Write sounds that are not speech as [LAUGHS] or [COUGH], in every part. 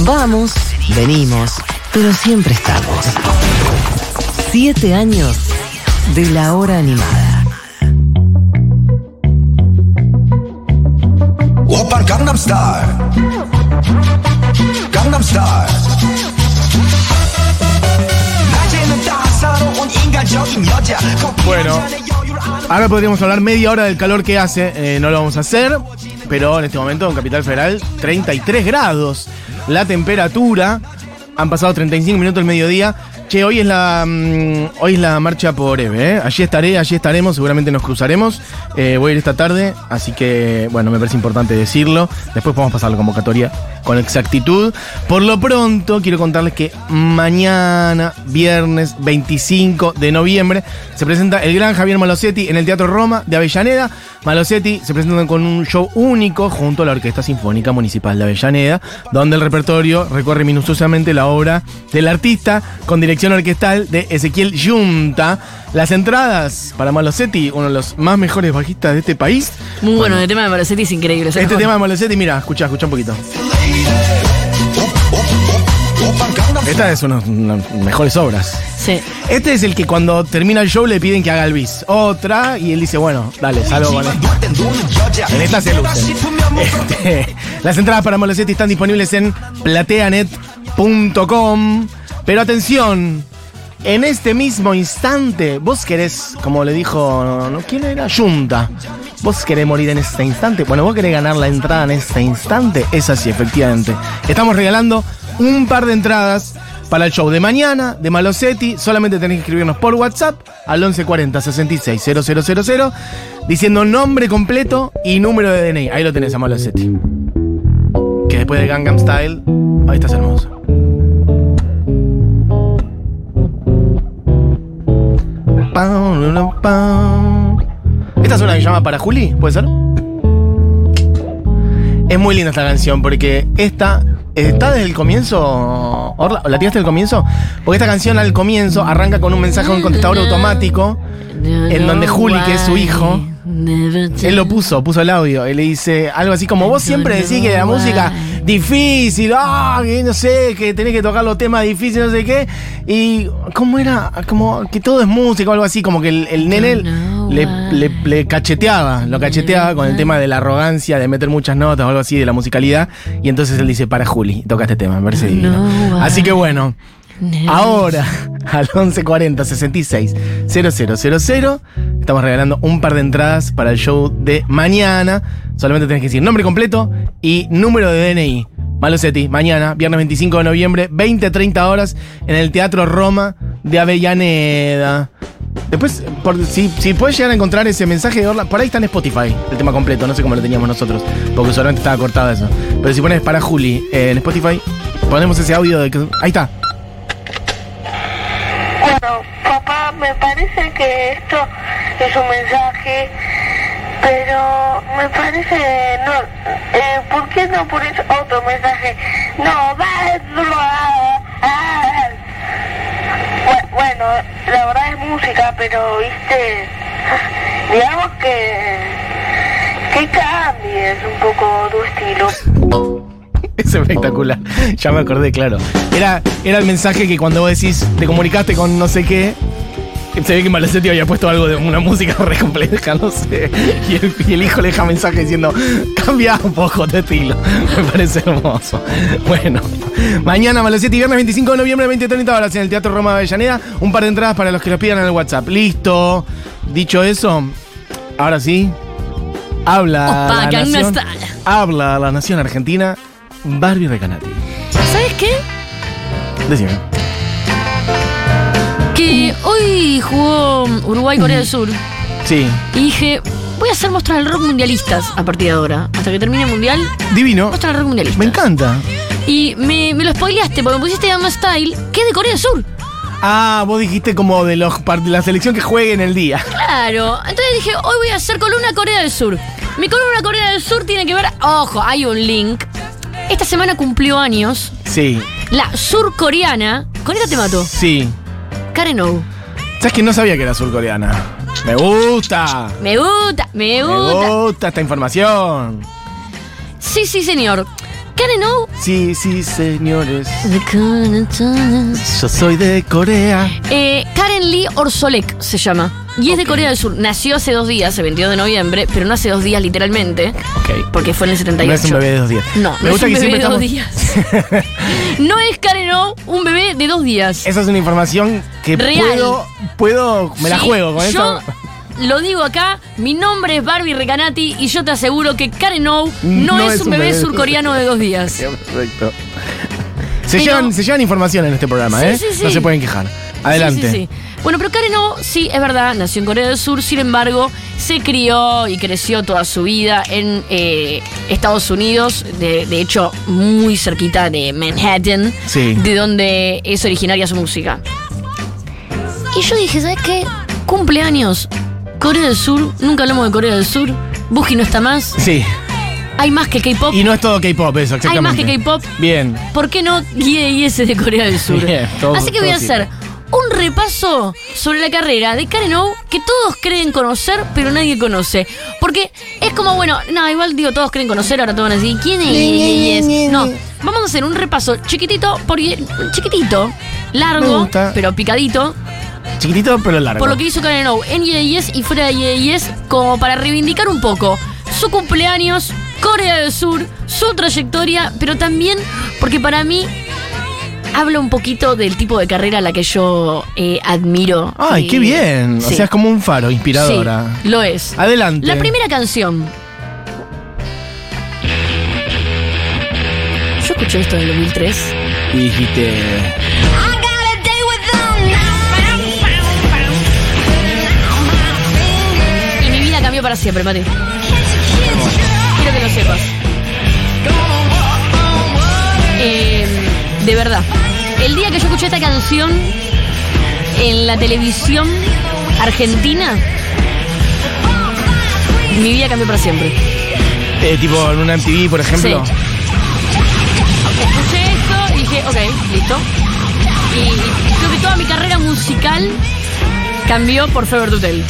Vamos, venimos, pero siempre estamos. Siete años de la hora animada. Bueno, ahora podríamos hablar media hora del calor que hace, eh, no lo vamos a hacer, pero en este momento en Capital Federal 33 grados la temperatura, han pasado 35 minutos del mediodía. Che, hoy es la mm, hoy es la marcha por Eve, ¿eh? Allí estaré, allí estaremos, seguramente nos cruzaremos. Eh, voy a ir esta tarde, así que bueno, me parece importante decirlo. Después podemos pasar la convocatoria con exactitud. Por lo pronto, quiero contarles que mañana, viernes 25 de noviembre, se presenta el gran Javier Malosetti en el Teatro Roma de Avellaneda. Malosetti se presenta con un show único junto a la Orquesta Sinfónica Municipal de Avellaneda, donde el repertorio recorre minuciosamente la obra del artista con dirección orquestal de Ezequiel Yunta. Las entradas para Malosetti, uno de los más mejores bajistas de este país. Muy bueno, bueno el tema de Malosetti es increíble. Este tema de Malosetti, mira, escucha, escucha un poquito. Esta es una de las mejores obras. Sí. Este es el que cuando termina el show le piden que haga el bis. Otra, y él dice, bueno, dale, salgo con En esta se luce. Este, [LAUGHS] las entradas para Malosetti están disponibles en plateanet.com. Pero atención, en este mismo instante, vos querés, como le dijo, ¿no? ¿quién era? Junta. ¿Vos querés morir en este instante? Bueno, vos querés ganar la entrada en este instante. Es así, efectivamente. Estamos regalando un par de entradas para el show de mañana de Malosetti. Solamente tenés que escribirnos por WhatsApp al 1140 66 000 diciendo nombre completo y número de DNI. Ahí lo tenés a Malosetti. Que después de Gangnam Style, ahí estás hermoso. Esta es una que llama Para Juli, ¿puede ser? Es muy linda esta canción porque esta está desde el comienzo. Orla, ¿La tiraste del comienzo? Porque esta canción al comienzo arranca con un mensaje a un contestador automático en donde Juli, que es su hijo, él lo puso, puso el audio. Él le dice algo así como: Vos siempre decís que la música difícil, ah, que no sé, que tenés que tocar los temas difíciles, no sé qué. Y, ¿cómo era? Como que todo es música o algo así, como que el, el nene le, le- le cacheteaba, lo cacheteaba con el tema de la arrogancia, de meter muchas notas o algo así, de la musicalidad. Y entonces él dice: Para Juli, toca este tema, me parece divino. Así que bueno. Ahora, [LAUGHS] al 1140 66 000, estamos regalando un par de entradas para el show de mañana. Solamente tenés que decir nombre completo y número de DNI. Malosetti, mañana, viernes 25 de noviembre, 20-30 horas, en el Teatro Roma de Avellaneda. Después, si, si puedes llegar a encontrar ese mensaje de Orla, por ahí está en Spotify, el tema completo, no sé cómo lo teníamos nosotros, porque solamente estaba cortado eso. Pero si pones para Juli en Spotify, ponemos ese audio de que. Ahí está. Bueno, papá, me parece que esto es un mensaje, pero me parece no. Eh, ¿Por qué no pones otro mensaje? No, dátelo a- a- Bu- Bueno, la verdad es música, pero viste, digamos que que cambies un poco tu estilo. [LAUGHS] Es espectacular. Ya me acordé, claro. Era, era el mensaje que cuando vos decís, te comunicaste con no sé qué, se ve que Malosetti había puesto algo de una música [LAUGHS] re compleja, no sé. Y el, y el hijo le deja mensaje diciendo, cambia un poco tu estilo. [LAUGHS] Me parece hermoso. Bueno, mañana Malosetti, viernes 25 de noviembre, 20-30 horas en el Teatro Roma de Avellaneda. Un par de entradas para los que los pidan en el WhatsApp. Listo. Dicho eso, ahora sí, habla Opa, la nación, habla la nación argentina, Barbie Recanati. ¿Sabes qué? Decime. Que hoy jugó Uruguay-Corea del Sur. Sí, Y dije, voy a hacer mostrar el rock mundialistas a partir de ahora. Hasta que termine el mundial, divino. mostrar el rock mundialistas. Me encanta. Y me, me lo spoileaste porque me pusiste Gamma Style, que es de Corea del Sur. Ah, vos dijiste como de los de la selección que juegue en el día. Claro. Entonces dije, hoy voy a hacer columna Corea del Sur. Mi columna Corea del Sur tiene que ver. Ojo, hay un link. Esta semana cumplió años Sí, la surcoreana. Con esta te mato. sí. Karen O. ¿Sabes que no sabía que era surcoreana? Me gusta. Me gusta, me Me gusta. gusta esta información. Sí, sí, señor. Karen O. Sí, sí, señores. Yo soy de Corea. Eh, Karen Lee Orsolek se llama. Y es de Corea del Sur. Nació hace dos días, el 22 de noviembre, pero no hace dos días literalmente, Ok. porque fue en el 78. No es un bebé de dos días. No, Me no gusta es un que bebé de dos estamos- días. [LAUGHS] no es Karen O, un bebé de dos días. Esa es una información que Real. puedo, puedo, me la Sí, juego con yo eso. Lo digo acá, mi nombre es Barbie Recanati y yo te aseguro que Karen O no, es, un bebé, surcoreano de dos días. Perfecto. Se, Pero- llevan, se llevan información en este programa, Sí, ¿eh? sí, sí. No se pueden quejar. Adelante. Sí, sí, sí. Bueno, pero Karen O, sí, es verdad, nació en Corea del Sur, sin embargo, se crió y creció toda su vida en eh, Estados Unidos, de, de hecho, muy cerquita de Manhattan, de donde es originaria su música. Y yo dije, ¿sabes qué? Cumpleaños, Corea del Sur, nunca hablamos de Corea del Sur, Buji no está más, Sí. hay más que K-pop. Y no es todo K-pop eso, exactamente. Hay más que K-pop. Bien. ¿Por qué no IS de Corea del Sur? Bien, todo- Así que voy a hacer un repaso sobre la carrera de Karen O que todos creen conocer, pero nadie conoce. Porque es como, bueno, no, igual digo, todos creen conocer, ahora todos van a decir, ¿quién es? No, vamos a hacer un repaso chiquitito, por, chiquitito, largo, pero picadito, Chiquitito pero largo. por lo que hizo Karen O en IES y fuera de IES, como para reivindicar un poco su cumpleaños, Corea del Sur, su trayectoria, pero también porque para mí habla un poquito del tipo de carrera a la que yo eh, admiro. Ay, Eh, qué bien. O sí. sea, es como un faro inspiradora. Sí, lo es. Adelante. La primera canción. Yo escuché esto en el 2003. Y dijiste. Y mi vida cambió para siempre, Mati. Quiero que lo sepas. Eh, de verdad. El día que yo escuché esta canción en la televisión argentina, mi vida cambió para siempre. eh, tipo en una MTV, por ejemplo. Sí. Escuché esto y dije, ok, listo. Y creo que toda mi carrera musical cambió por Fever Tutel.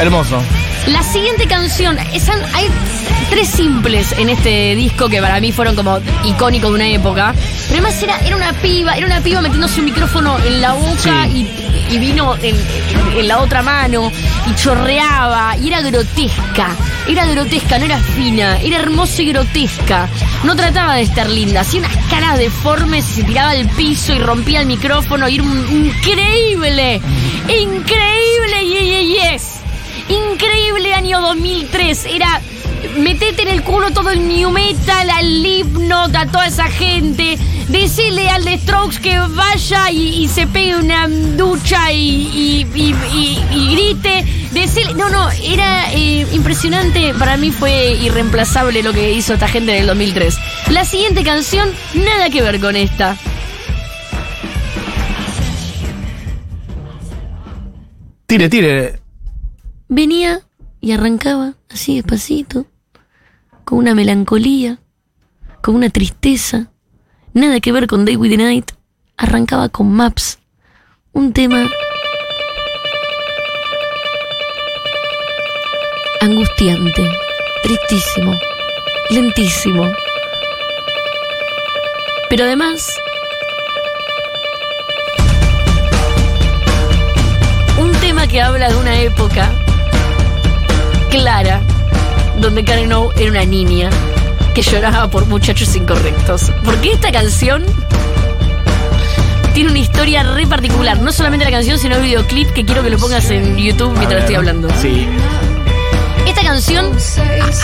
Hermoso. La siguiente canción, hay tres simples en este disco que para mí fueron como icónicos de una época. Pero además era, era una piba, era una piba metiéndose un micrófono en la boca Sí. y, y vino en, en la otra mano y chorreaba y era grotesca. Era grotesca, no era fina, era hermosa y grotesca. No trataba de estar linda, hacía unas caras deformes y se tiraba al piso y rompía el micrófono y era un- increíble, increíble, y y- yes. Increíble año 2003. Era metete en el culo todo el new metal, al Slipknot, a toda esa gente. Decirle al The Strokes que vaya y, y se pegue una ducha y grite. Decirle, no, no, era eh, impresionante. Para mí fue irreemplazable lo que hizo esta gente en el 2003. La siguiente canción, nada que ver con esta. Tire, tire. Venía y arrancaba así despacito, con una melancolía, con una tristeza, nada que ver con Day with the Night. Arrancaba con Maps, un tema angustiante, tristísimo, lentísimo. Pero además, un tema que habla de una época clara, donde Karen O era una niña que lloraba por muchachos incorrectos. Porque esta canción tiene una historia re particular. No solamente la canción, sino el videoclip que quiero que lo pongas en YouTube mientras estoy hablando. Sí. Esta canción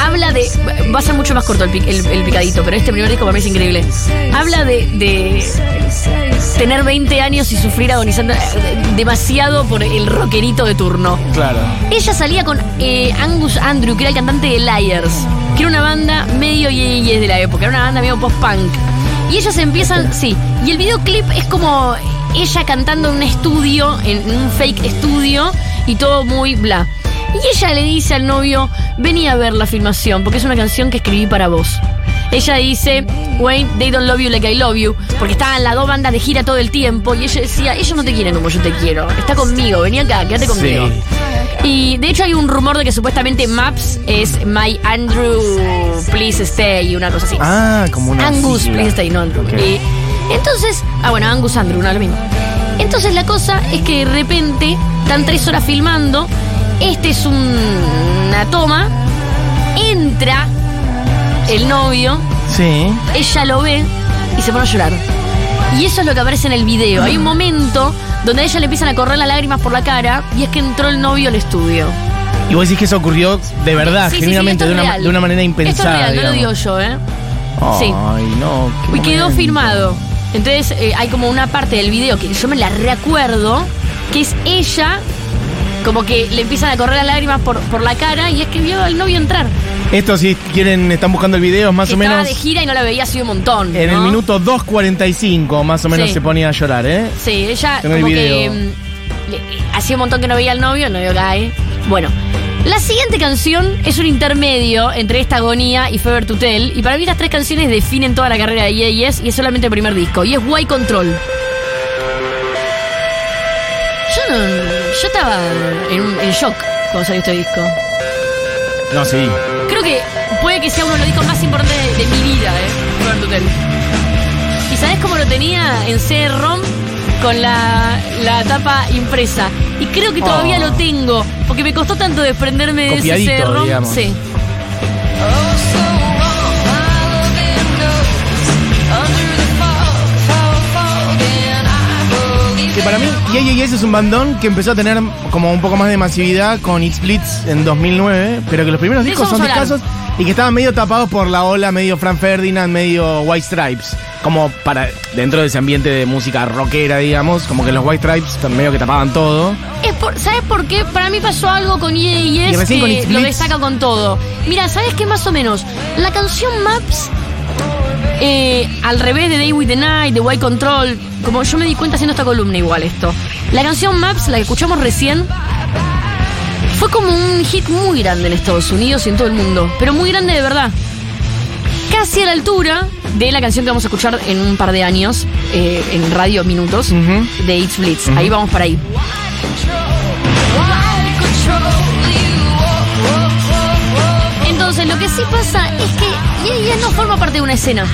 habla de. Va a ser mucho más corto el, pic- el- el picadito, pero este primer disco para mí es increíble. Habla de, de tener 20 años y sufrir agonizando eh, demasiado por el rockerito de turno. Claro. Ella salía con eh, Angus Andrew, que era el cantante de Liars, que era una banda medio yeyes de la época, era una banda medio post-punk. Y ellas empiezan, sí, y el videoclip es como ella cantando en un estudio, en un fake estudio, y todo muy bla. Y ella le dice al novio, vení a ver la filmación, porque es una canción que escribí para vos. Ella dice, Wayne, they don't love you like I love you, porque estaban las dos bandas de gira todo el tiempo, y ella decía, ellos no te quieren como yo te quiero, está conmigo, vení acá, quédate conmigo. Sí. Y de hecho hay un rumor de que supuestamente Maps es My Andrew Please Stay y una cosa así. Ah, como una. Angus sigla. Please Stay, no Andrew. Y entonces, ah bueno, Angus Andrew, no lo mismo. Entonces la cosa es que de repente están tres horas filmando, este es un- una toma, entra el novio, Sí. ella lo ve y se pone a llorar. Y eso es lo que aparece en el video. Hay un momento donde a ella le empiezan a correr las lágrimas por la cara y es que entró el novio al estudio. Y vos decís que eso ocurrió de verdad, Sí, sí, sí, genuinamente, de, una, de una manera impensada. Esto es real, no lo digo yo, ¿eh? Sí. Ay, no. qué Y quedó firmado. Entonces eh, hay como una parte del video que yo me la reacuerdo, que es ella, como que le empiezan a correr las lágrimas por, por la cara y es que vio al novio entrar. Esto, si quieren, están buscando el video, más que o estaba menos. de gira y no la veía así un montón. En el minuto 2.45, más o menos, Sí. se ponía a llorar, ¿eh? Sí, ella Tengo el como que mm, hacía un montón que no veía al novio, el novio cae. Bueno, la siguiente canción es un intermedio entre esta agonía y Fever to Tell. Y para mí las tres canciones definen toda la carrera de Yes y es solamente el primer disco. Y es Why Control. Yo no. Yo estaba en, en shock cuando salió este disco. No, sí. Creo que puede que sea uno de los discos más importantes de, de mi vida, ¿eh? To Tell. ¿Y sabes cómo lo tenía en CD-ROM? Con la, la tapa impresa. Y creo que todavía Oh. lo tengo, porque me costó tanto desprenderme de ese CD-ROM. Sí. Para mí, Yes es un bandón que empezó a tener como un poco más de masividad con X-Blitz en 2009, pero que los primeros discos son escasos y que estaban medio tapados por la ola, medio Frank Ferdinand, medio White Stripes. Como para dentro de ese ambiente de música rockera, digamos, como que los White Stripes medio que tapaban todo. Es por- ¿Sabes por qué? Para mí pasó algo con Yeah Y Yes recién con que It's lo Blitz. destaca con todo. Mira, ¿sabes qué? Más o menos. La canción Maps, eh, al revés de Day with the Night, de White Control, como yo me di cuenta haciendo esta columna igual esto. La canción Maps, la que escuchamos recién, fue como un hit muy grande en Estados Unidos y en todo el mundo. Pero muy grande de verdad. Casi a la altura de la canción que vamos a escuchar en un par de años, eh, en Radio Minutos, de It's Blitz. Ahí vamos para ahí. Entonces, lo que sí pasa es Yeah Yeah no forma parte de una escena.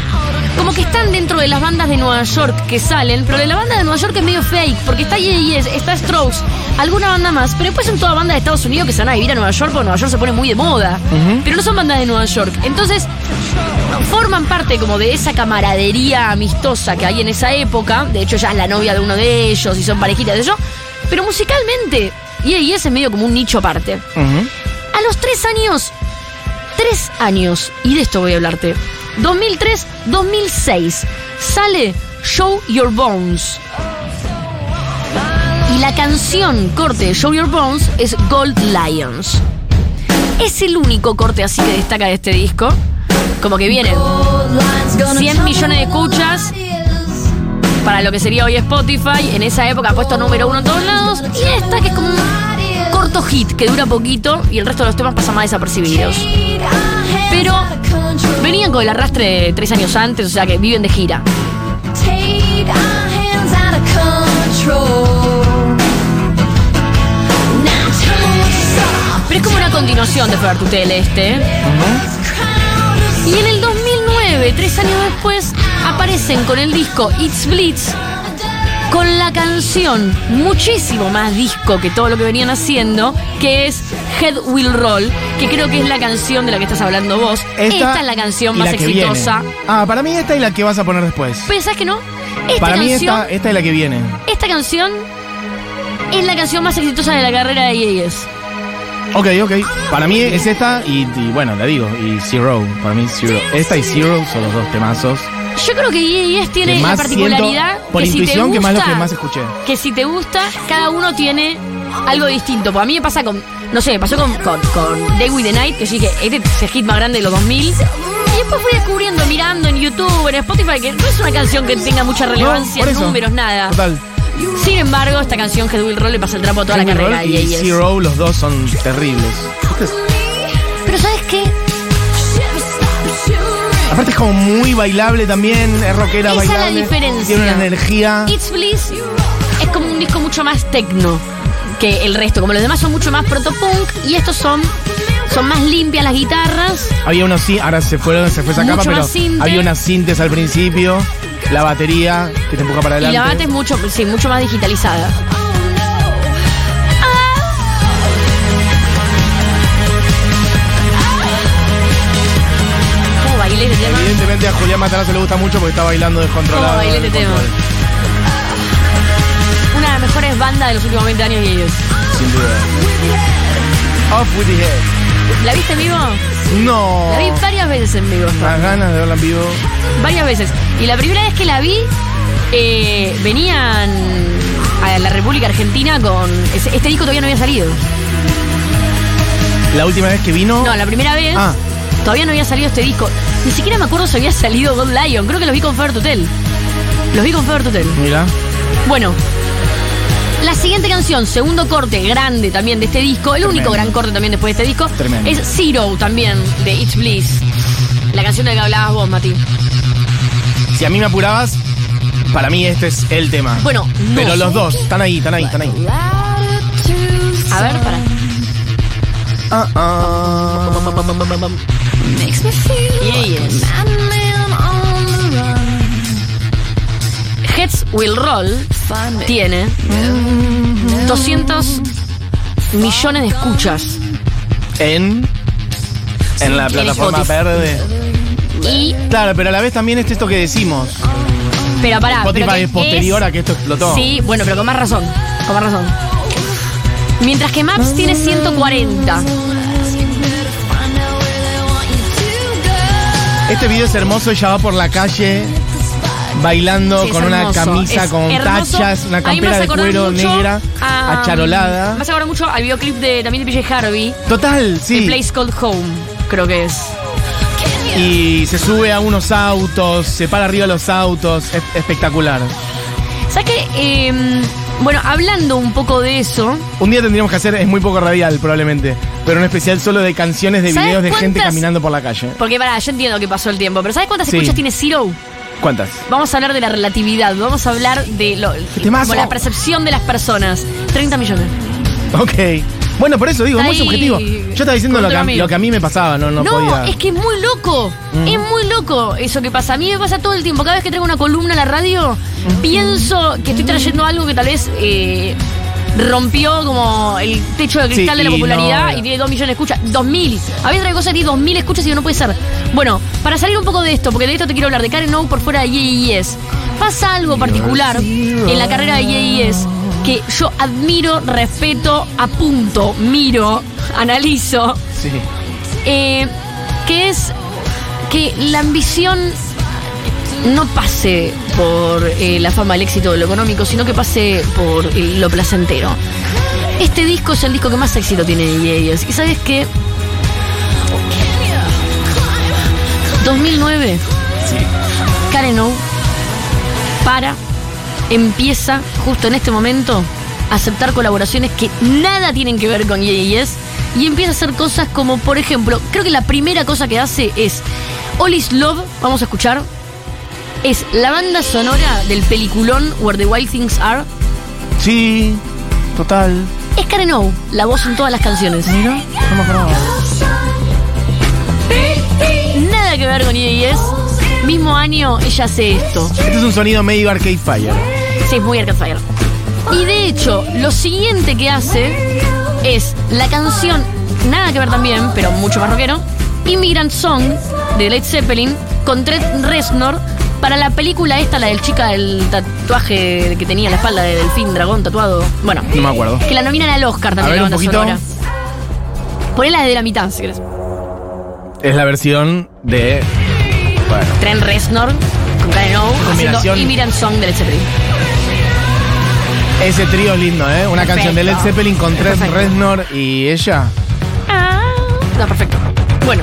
Como que están dentro de las bandas de Nueva York que salen, pero de la banda de Nueva York es medio fake, porque está Yes, está Strokes, alguna banda más, pero después son todas bandas de Estados Unidos que se van a vivir a Nueva York porque Nueva York se pone muy de moda. Pero no son bandas de Nueva York. Entonces, forman parte como de esa camaradería amistosa que hay en esa época. De hecho, ya es la novia de uno de ellos y son parejitas de ellos. Pero musicalmente, Yes es medio como un nicho aparte. A los tres años, tres años, y de esto voy a hablarte. 2003-2006 sale Show Your Bones. Y la canción corte de Show Your Bones es Gold Lions. Es el único corte así que destaca de este disco. Como que vienen 100 millones de escuchas para lo que sería hoy Spotify. En esa época ha puesto número uno en todos lados. Y esta que es como corto hit que dura poquito y el resto de los temas pasan más desapercibidos. Pero venían con el arrastre de tres años antes, o sea que viven de gira. Pero es como una continuación de Fever to Tell este. Y en el 2009, tres años después, aparecen con el disco It's Blitz, con la canción muchísimo más disco que todo lo que venían haciendo, que es Head Will Roll, que creo que es la canción de la que estás hablando vos. Esta, es la canción más la exitosa. viene. Ah, para mí esta es la que vas a poner después. ¿Pensás que no? Esta para mí canción, esta, esta es la que viene. esta canción es la canción más exitosa de la carrera de Yes. Ok, ok. Para mí es esta y, y bueno, la digo. Y Zero. Para mí Zero. Esta y Zero son los dos temazos. Yo creo que Yes tiene la particularidad siento, por que si te intuición, que más lo gusta- que más escuché. que si te gusta, cada uno tiene algo distinto. Pues a mí me pasa con, no sé, me pasó con, con, con Day with the Night, que yo dije, este es el hit más grande de los 2000. Y después fui descubriendo, mirando en YouTube, en Spotify, que no es una canción que tenga mucha relevancia, eso. números, nada. Total. Sin embargo, esta canción Head Will Roll le pasa el trapo a toda la carrera Roll de y Yes. Zero, los dos son terribles. Es- Pero ¿sabes qué? Aparte es como muy bailable también, es rockera Esa es la bailable. diferencia. Tiene una energía. It's Bliss es como un disco mucho más tecno. que el resto. Como los demás son mucho más protopunk y estos son, son más limpias las guitarras. Había unos sí, ahora se fueron, se fue esa Mucho capa, pero sinte. había unas sintes al principio, la batería que te empuja para Y adelante. la bata es mucho, sí, mucho más digitalizada. Bailé este tema? Evidentemente a Julián Matarazzo le gusta mucho porque está bailando descontrolado. ¿Cómo bailé este tema? Una de las mejores bandas de los últimos 20 años y ellos. Sin duda. Off with the head. ¿La viste en vivo? No. La vi varias veces en vivo. Las ganas de verla en vivo. Varias veces. Y la primera vez que la vi, eh, venían a la República Argentina con. Este disco todavía no había salido. La última vez que vino. No, la primera vez Ah. Todavía no había salido este disco. Ni siquiera me acuerdo si había salido God Lion. Creo que los vi con Fever Hotel. Los vi con Fever Hotel. Mira. Bueno. La siguiente canción, segundo corte grande también de este disco, el único gran corte también después de este disco, Tremendo. es Zero también, de It's Bliss. La canción de la que hablabas vos, Mati. Si a mí me apurabas, para mí este es el tema. Bueno, no. Pero los dos, están ahí, están ahí, están ahí. A ver, para. Ah, ah. Yes. Heads Will Roll tiene 200 millones de escuchas En. En la plataforma Spotify. verde. y Claro, pero a la vez también es esto que decimos. pero pará, Spotify pero que es posterior es- a que esto explotó. Sí, bueno, pero con más razón, con más razón. Mientras que Maps tiene 140. Este video es hermoso, ella va por la calle bailando Sí, con una hermoso, camisa es con hermoso. tachas, una campera de cuero negra, a- acharolada. Me hace acordar mucho al videoclip de, también de PJ Harvey, Total, The sí. Place Called Home, creo que es. Y se sube a unos autos, se para arriba de los autos, es espectacular. ¿Sabes qué? Eh, bueno, hablando un poco de eso, Un día tendríamos que hacer, es muy poco radial probablemente, pero un especial solo de canciones de ¿Sabes videos de gente caminando por la calle. porque pará, yo entiendo que pasó el tiempo, pero ¿sabes cuántas Sí. escuchas tiene Zero? ¿Cuántas? Vamos a hablar de la relatividad, vamos a hablar de lo, como la percepción de las personas. 30 millones. Ok. Bueno, por eso digo, es muy subjetivo. Yo estaba diciendo lo que, a, lo que a mí me pasaba, no, no, No, podía. es que es muy loco. Mm. Es muy loco eso que pasa. A mí me pasa todo el tiempo. Cada vez que traigo una columna a la radio, pienso que estoy trayendo algo que tal vez eh, rompió como el techo de cristal Sí, de la popularidad no- y tiene 2 millones de escuchas. 2000. A veces traigo cosas que tiene 2000 escuchas y no puede ser. Bueno, para salir un poco de esto, porque de esto te quiero hablar, de Karen O por fuera de Yes. Pasa algo particular en la carrera de Yes que yo admiro, respeto, apunto, miro, analizo Sí. eh, que es que la ambición no pase por eh, la fama, el éxito lo económico, sino que pase por eh, lo placentero. Este disco es el disco que más éxito tiene de ellos. ¿Y sabes qué? 2009, Karen O para, empieza justo en este momento a aceptar colaboraciones que nada tienen que ver con Yes y empieza a hacer cosas como, por ejemplo, creo que la primera cosa que hace es All Is Love, vamos a escuchar, es la banda sonora del peliculón Where the Wild Things Are. Sí, total. Es Karen O, la voz en todas las canciones. Mira, no me acordaba. Nada que ver con Yes. Mismo año ella hace esto. Este es un sonido medio Arcade Fire. Sí, es muy Arcade Fire. Y de hecho, lo siguiente que hace es la canción, nada que ver también, pero mucho más rockero, Immigrant Song de Led Zeppelin con Trent Reznor para la película esta, la del chica del tatuaje que tenía en la espalda de delfín, dragón tatuado. Bueno, No me acuerdo. que la nominan al Oscar A también ver, la un banda poquito. sonora. Ponela desde la mitad, si querés. Es la versión de. Bueno. Trent Reznor con Karen O haciendo Combinación. Immigrant Song de Led Zeppelin. Ese trío es lindo, ¿eh? Una canción de Led Zeppelin con Trent Perfecto. Reznor y ella. Ah, está perfecto. Bueno.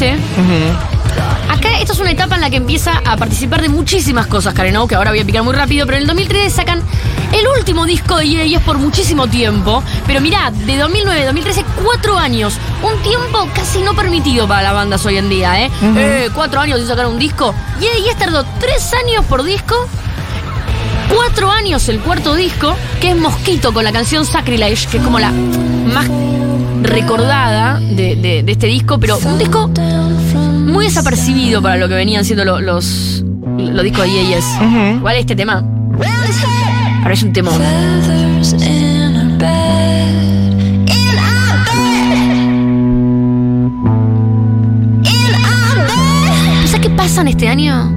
2013, acá esto es una etapa en la que empieza a participar de muchísimas cosas, Karen que ahora voy a picar muy rápido, pero en el 2013 sacan El último disco de es por muchísimo tiempo, pero mirá, de 2009 a 2013, cuatro años. Un tiempo casi no permitido para las bandas hoy en día, ¿eh? Eh, cuatro años sin sacar un disco. Ye tardó tres años por disco. Cuatro años el cuarto disco, que es Mosquito con la canción Sacrilege, que es como la más recordada de, de- de este disco, pero un disco muy desapercibido para lo que venían siendo lo- los, los discos de Ye Igual este tema. Ahora es un bed. ¿Sabes qué pasa en este año?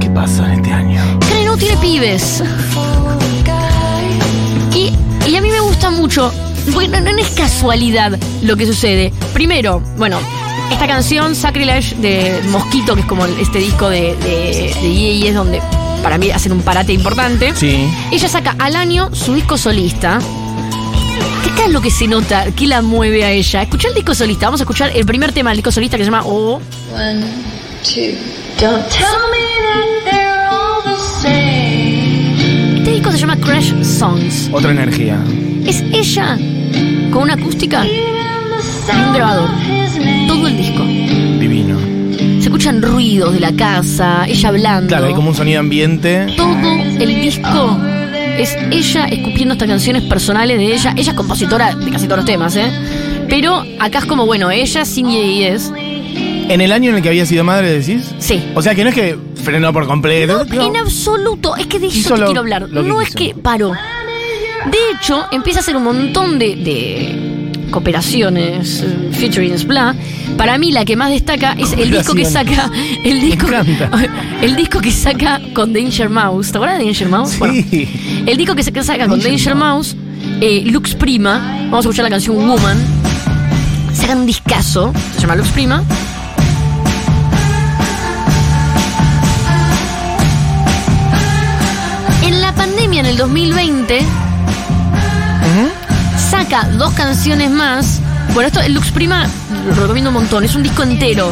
¿Qué pasa en este año? Que no tiene pibes. Y, y a mí me gusta mucho. Bueno, no, no es casualidad lo que sucede. Primero, bueno, esta canción, Sacrilege de Mosquito, que es como este disco de, de, de Ye es donde para mí hacen un parate importante. Sí. Ella saca al año su disco solista. ¿Qué acá es lo que se nota? ¿Qué la mueve a ella? Escucha el disco solista. Vamos a escuchar el primer tema del disco solista que se llama Oh. One, two. Don't tell me that they're all the same. Este disco se llama Crash Songs. Otra energía. Es ella con una acústica un grabador. Todo el disco. Divino. Se escuchan ruidos de la casa, ella hablando. Claro, hay como un sonido ambiente. Todo el disco es ella escupiendo estas canciones personales de ella. Ella es compositora de casi todos los temas, ¿eh? Pero acá es como, bueno, ella sin es. En el año en el que había sido madre, decís. Sí. O sea que no es que frenó por completo. No, en absoluto. Es que de eso te lo- quiero hablar. no es que paró. De hecho, empieza a hacer un montón de, de cooperaciones, eh, featurings, bla. Para mí la que más destaca es el disco que saca. El disco, [LAUGHS] el disco que saca con Danger Mouse. ¿Te acuerdas de Danger Mouse? Bueno, el disco que saca con Danger Danger Mouse, eh, Lux Prima. Vamos a escuchar la canción Woman. Sacan un discazo, se llama Lux Prima. En la pandemia, en el 2020, saca dos canciones más. Bueno, esto, el Lux Prima, lo recomiendo un montón. Es un disco entero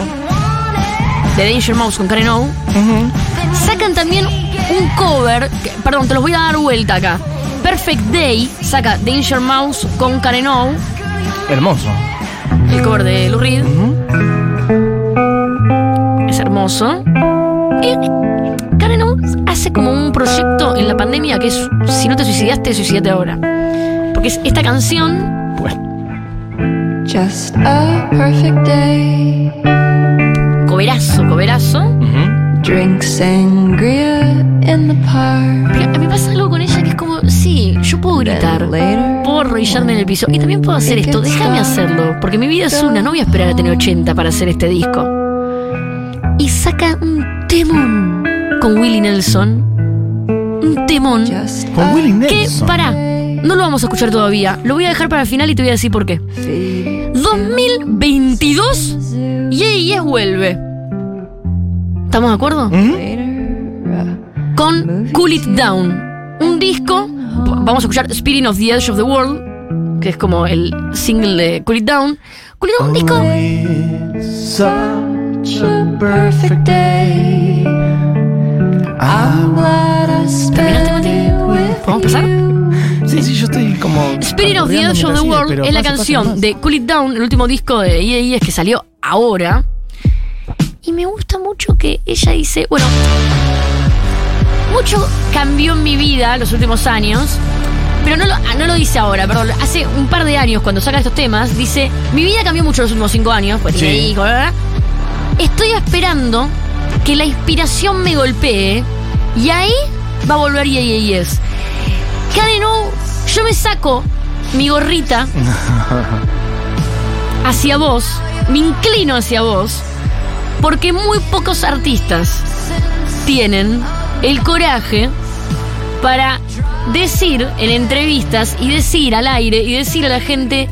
de Danger Mouse con Karen O. Sacan también un cover, que- perdón, te los voy a dar vuelta acá. Perfect Day saca Danger Mouse con Karen O, Hermoso. el cover de Lou Reed. Es hermoso. Y Karen O hace como un proyecto en la pandemia que es si no te suicidaste, suicidate ahora. Es esta canción Bueno. Just a perfect day. coverazo, coverazo. Ujú. Drink sangria in the park. Pero a mí me pasa algo con ella que es como, sí, yo puedo gritar, puedo arrodillarme en el piso y también puedo hacer esto, déjame hacerlo, porque mi vida es una, no voy a esperar a tener 80 para hacer este disco. Y saca un temón con Willie Nelson, un temón Just Con Willie que, Nelson. para, no lo vamos a escuchar todavía, lo voy a dejar para el final y te voy a decir por qué. 2022 y es vuelve. ¿Estamos de acuerdo? Con Cool It Down. Un disco, vamos a escuchar Spirit of the Edge of the World, que es como el single de Cool It Down. Cool It Down, un disco ¿Podemos empezar? Sí, yo estoy como. Spirit of the Edge of the sigue, World es la pasa, canción de Cool It Down, el último disco de EA que salió ahora. Y me gusta mucho que ella dice, bueno, mucho cambió en mi vida los últimos años. Pero no lo, ah, no lo dice ahora, perdón. Hace un par de años, cuando saca estos temas, dice: Mi vida cambió mucho los últimos cinco años, pues tiene Sí. hijos. Estoy esperando que la inspiración me golpee y ahí va a volver Yes. Karen O, yo me saco mi gorrita [LAUGHS] hacia vos, me inclino hacia vos, porque muy pocos artistas tienen el coraje para decir en entrevistas y decir al aire y decir a la gente,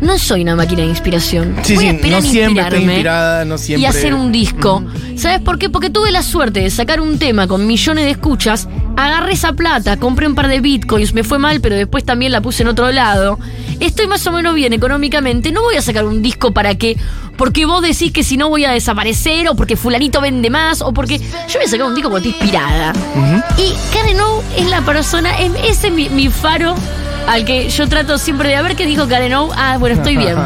no soy una máquina de inspiración. Sí, Voy a sí, esperar no siempre inspirada, no siempre. y hacer un disco. ¿Sabes por qué? Porque tuve la suerte de sacar un tema con millones de escuchas, agarré esa plata, compré un par de bitcoins, me fue mal, pero después también la puse en otro lado. estoy más o menos bien económicamente, no voy a sacar un disco para que, porque vos decís que si no voy a desaparecer, o porque fulanito vende más, o porque yo voy a sacar un disco porque estoy inspirada. Y Karen O es la persona, es, ese es mi, mi faro al que yo trato siempre de a ver qué dijo Karen O. Ah, bueno, estoy [LAUGHS] bien.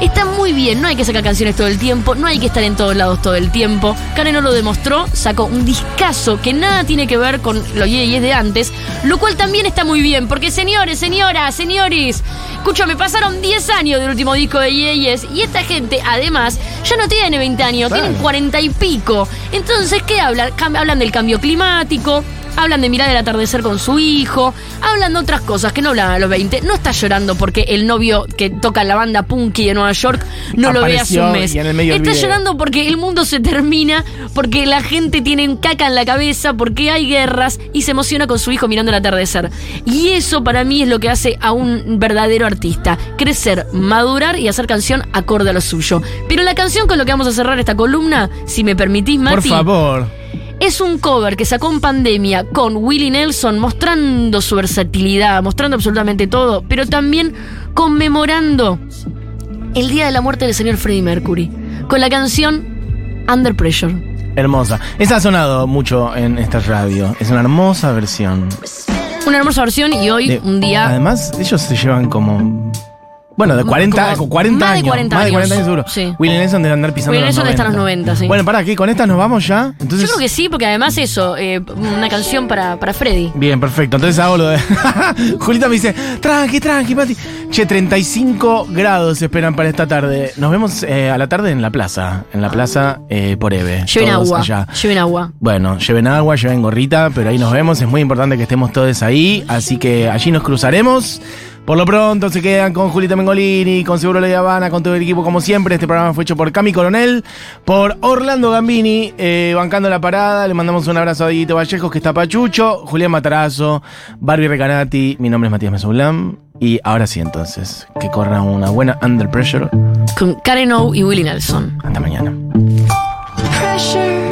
Está muy bien, no hay que sacar canciones todo el tiempo, no hay que estar en todos lados todo el tiempo. Karen O lo demostró, sacó un discazo que nada tiene que ver con los yeyes de antes, lo cual también está muy bien, porque señores, señoras, señores, escúchame, pasaron 10 años del último disco de yeyes y esta gente, además, ya no tiene 20 años, Claro. tienen 40 y pico. Entonces, ¿qué hablan? Hablan del cambio climático. Hablan de mirar el atardecer con su hijo, hablan de otras cosas que no hablan a los 20. No está llorando porque el novio que toca la banda punky de Nueva York no lo ve hace un mes. está llorando porque el mundo se termina, porque la gente tiene un caca en la cabeza, porque hay guerras y se emociona con su hijo mirando el atardecer. Y eso para mí es lo que hace a un verdadero artista. Crecer, madurar y hacer canción acorde a lo suyo. Pero la canción con lo que vamos a cerrar esta columna, si me permitís, Mati. Por favor. Es un cover que sacó en pandemia con Willie Nelson mostrando su versatilidad, mostrando absolutamente todo, pero también conmemorando el día de la muerte del señor Freddie Mercury, con la canción Under Pressure. Hermosa. Esa ha sonado mucho en esta radio. Es una hermosa versión. Una hermosa versión y hoy, De- un día... Además, ellos se llevan como. Bueno, de Como- 40, como 40 más de años. 40 más de 40 años. seguro. Sí. Willie Nelson debe andar pisando Willie Nelson 90. está en los 90, sí. Bueno, para aquí, con estas nos vamos ya. Entonces, Yo creo que sí, porque además eso, eh, una canción para, para Freddy. Bien, perfecto. Entonces hago lo de. [LAUGHS] Julita me dice: tranqui, tranqui, Pati. Che, 35 grados esperan para esta tarde. Nos vemos eh, a la tarde en la plaza. En la plaza eh, por Eve. Lleven agua, allá. lleven agua. Bueno, lleven agua, lleven gorrita, pero ahí nos vemos. Es muy importante que estemos todos ahí. Así que allí nos cruzaremos. Por lo pronto se quedan con Julita Mengolini, con Seguro La Habana, con todo el equipo como siempre. Este programa fue hecho por Cami Coronel, por Orlando Gambini, eh, bancando la parada. Le mandamos un abrazo a Dieguito Vallejos, que está Pachucho, Julián Matarazo, Barbie Recanati. Mi nombre es Matías Mesoulam. Y ahora sí, entonces, que corra una buena Under Pressure. Con Karen O y Willie Nelson. Hasta mañana. pressure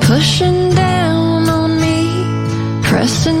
pushing down on me, pressing